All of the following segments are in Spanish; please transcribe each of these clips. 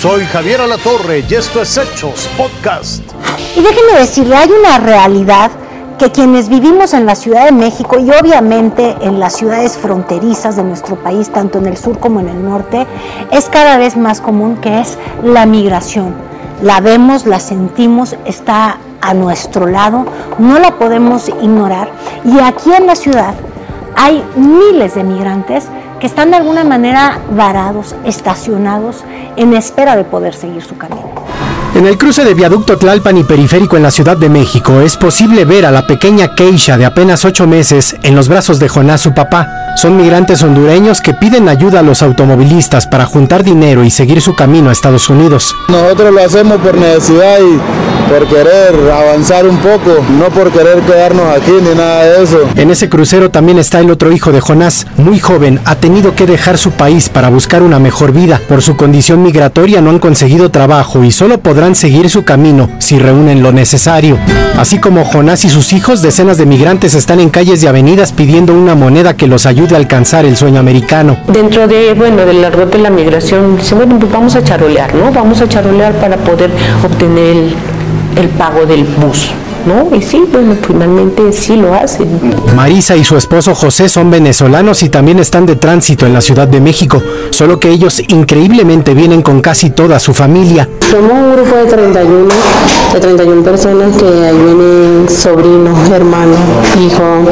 Soy Javier Alatorre y esto es Hechos Podcast. Y déjenme decirle, hay una realidad que quienes vivimos en la Ciudad de México y obviamente en las ciudades fronterizas de nuestro país, tanto en el sur como en el norte, es cada vez más común, que es la migración. La vemos, la sentimos, está a nuestro lado, no la podemos ignorar. Y aquí en la ciudad hay miles de migrantes que están de alguna manera varados, estacionados, en espera de poder seguir su camino. En el cruce de viaducto Tlalpan y periférico en la Ciudad de México es posible ver a la pequeña Keisha de apenas 8 meses en los brazos de Jonás, su papá. Son migrantes hondureños que piden ayuda a los automovilistas para juntar dinero y seguir su camino a Estados Unidos. Nosotros lo hacemos por necesidad y por querer avanzar un poco, no por querer quedarnos aquí ni nada de eso. En ese crucero también está el otro hijo de Jonás, muy joven, ha tenido que dejar su país para buscar una mejor vida. Por su condición migratoria no han conseguido trabajo y solo podrán seguir su camino si reúnen lo necesario. Así como Jonás y sus hijos, decenas de migrantes están en calles y avenidas pidiendo una moneda que los ayude a alcanzar el sueño americano. Dentro de, bueno, del árbol de la migración, dicen, bueno, pues vamos a charolear, ¿no? Vamos a charolear para poder obtener el, el pago del bus. ¿No? Y sí, bueno, finalmente sí lo hacen. Marisa y su esposo José son venezolanos y también están de tránsito en la Ciudad de México, solo que ellos increíblemente vienen con casi toda su familia. Somos un grupo de 31, de 31 personas que ahí vienen sobrinos, hermanos, hijos,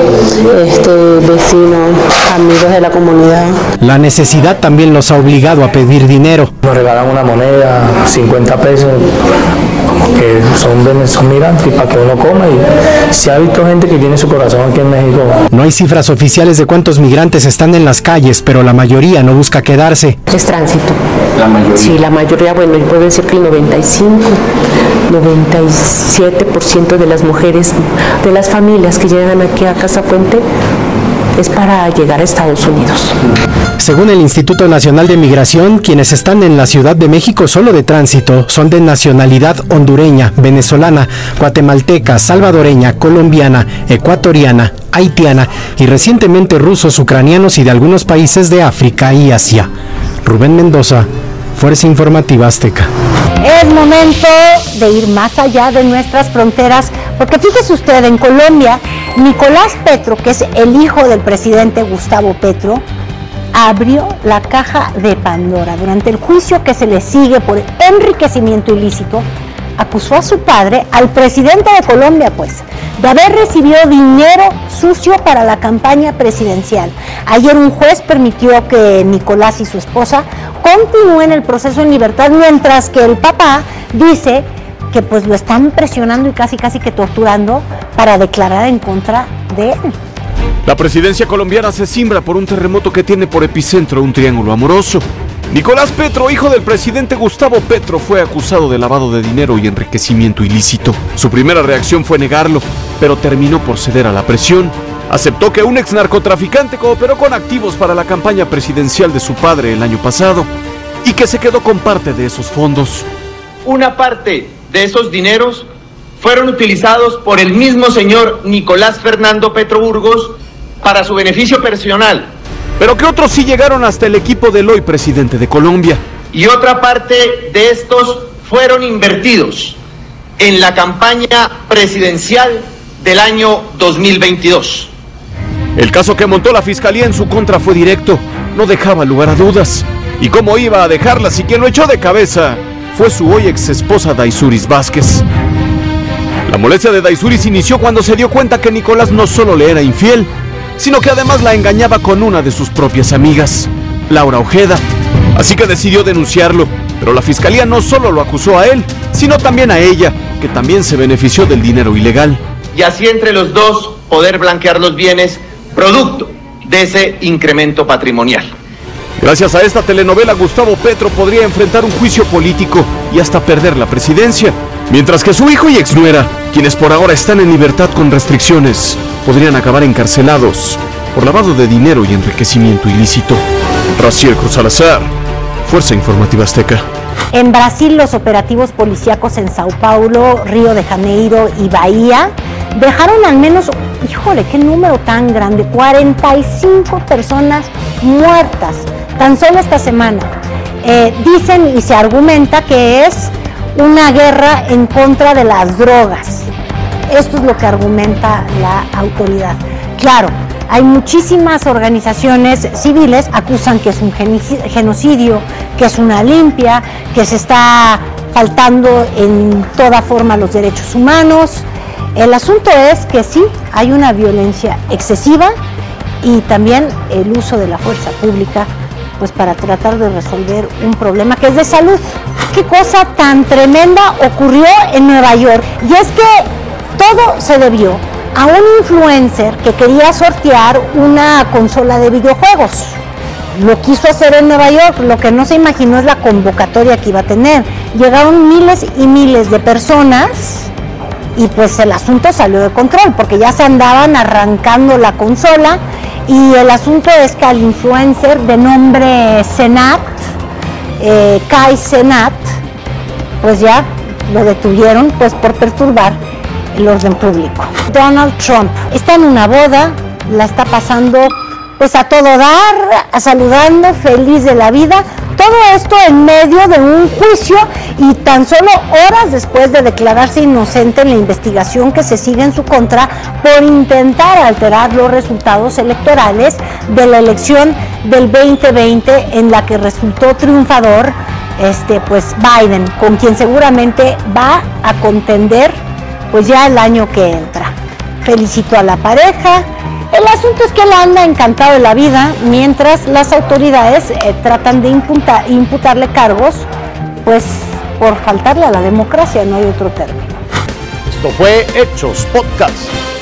este, vecinos, amigos de la comunidad. La necesidad también los ha obligado a pedir dinero. Nos regalan una moneda, 50 pesos, que son, migrantes y para que uno coma y se ha visto gente que tiene su corazón aquí en México. No hay cifras oficiales de cuántos migrantes están en las calles, pero la mayoría no busca quedarse. Es tránsito. La mayoría. Sí, la mayoría, bueno, yo puedo decir que el 95, 97% de las mujeres, de las familias que llegan aquí a Casa Puente, es para llegar a Estados Unidos. Según el Instituto Nacional de Migración, quienes están en la Ciudad de México solo de tránsito son de nacionalidad hondureña, venezolana, guatemalteca, salvadoreña, colombiana, ecuatoriana, haitiana y recientemente rusos, ucranianos y de algunos países de África y Asia. Rubén Mendoza, Fuerza Informativa Azteca. Es momento de ir más allá de nuestras fronteras, porque fíjese usted, en Colombia, Nicolás Petro, que es el hijo del presidente Gustavo Petro, abrió la caja de Pandora. Durante el juicio que se le sigue por enriquecimiento ilícito, acusó a su padre, al presidente de Colombia, pues, de haber recibido dinero sucio para la campaña presidencial. Ayer un juez permitió que Nicolás y su esposa continúen el proceso en libertad, mientras que el papá dice que pues lo están presionando y casi casi que torturando para declarar en contra de él. La presidencia colombiana se simbra por un terremoto que tiene por epicentro un triángulo amoroso. Nicolás Petro, hijo del presidente Gustavo Petro, fue acusado de lavado de dinero y enriquecimiento ilícito. Su primera reacción fue negarlo, pero terminó por ceder a la presión. Aceptó que un ex narcotraficante cooperó con activos para la campaña presidencial de su padre el año pasado y que se quedó con parte de esos fondos. Una parte de esos dineros fueron utilizados por el mismo señor Nicolás Fernando Petro Burgos para su beneficio personal Pero que otros sí llegaron hasta el equipo del hoy presidente de Colombia. y otra parte de estos fueron invertidos en la campaña presidencial del año 2022. El caso que montó la fiscalía en su contra fue directo, no dejaba lugar a dudas. ¿Y cómo iba a dejarla si quien lo echó de cabeza fue su hoy ex esposa Daisuris Vázquez? La molestia de Daisuris inició cuando se dio cuenta que Nicolás no solo le era infiel, sino que además la engañaba con una de sus propias amigas, Laura Ojeda. Así que decidió denunciarlo, pero la fiscalía no solo lo acusó a él, sino también a ella, que también se benefició del dinero ilegal. Y así entre los dos poder blanquear los bienes producto de ese incremento patrimonial. Gracias a esta telenovela, Gustavo Petro podría enfrentar un juicio político y hasta perder la presidencia. Mientras que su hijo y exnuera, quienes por ahora están en libertad con restricciones, podrían acabar encarcelados por lavado de dinero y enriquecimiento ilícito. Raciel Cruz Salazar, Fuerza Informativa Azteca. En Brasil, los operativos policíacos en Sao Paulo, Río de Janeiro y Bahía dejaron al menos, híjole, qué número tan grande, 45 personas muertas tan solo esta semana. eh, dicen y se argumenta que es una guerra en contra de las drogas. Esto es lo que argumenta la autoridad. Claro, hay muchísimas organizaciones civiles acusan que es un genocidio, que es una limpia, que se está faltando en toda forma los derechos humanos. El asunto es que sí, hay una violencia excesiva y también el uso de la fuerza pública pues para tratar de resolver un problema que es de salud. Qué cosa tan tremenda ocurrió en Nueva York. Y es que todo se debió a un influencer que quería sortear una consola de videojuegos. Lo quiso hacer en Nueva York, lo que no se imaginó es la convocatoria que iba a tener. Llegaron miles y miles de personas y pues el asunto salió de control porque ya se andaban arrancando la consola y el asunto es que al influencer de nombre Senat, eh, Kai Senat, pues ya lo detuvieron pues por perturbar el orden público. Donald Trump está en una boda, la está pasando pues a todo dar, saludando, feliz de la vida, todo esto en medio de un juicio y tan solo horas después de declararse inocente en la investigación que se sigue en su contra por intentar alterar los resultados electorales de la elección del 2020 en la que resultó triunfador este pues Biden, con quien seguramente va a contender pues ya el año que entra. Felicito a la pareja, el asunto es que él anda encantado de la vida mientras las autoridades eh, tratan de imputarle cargos, pues por faltarle a la democracia, no hay otro término. Esto fue Hechos Podcast.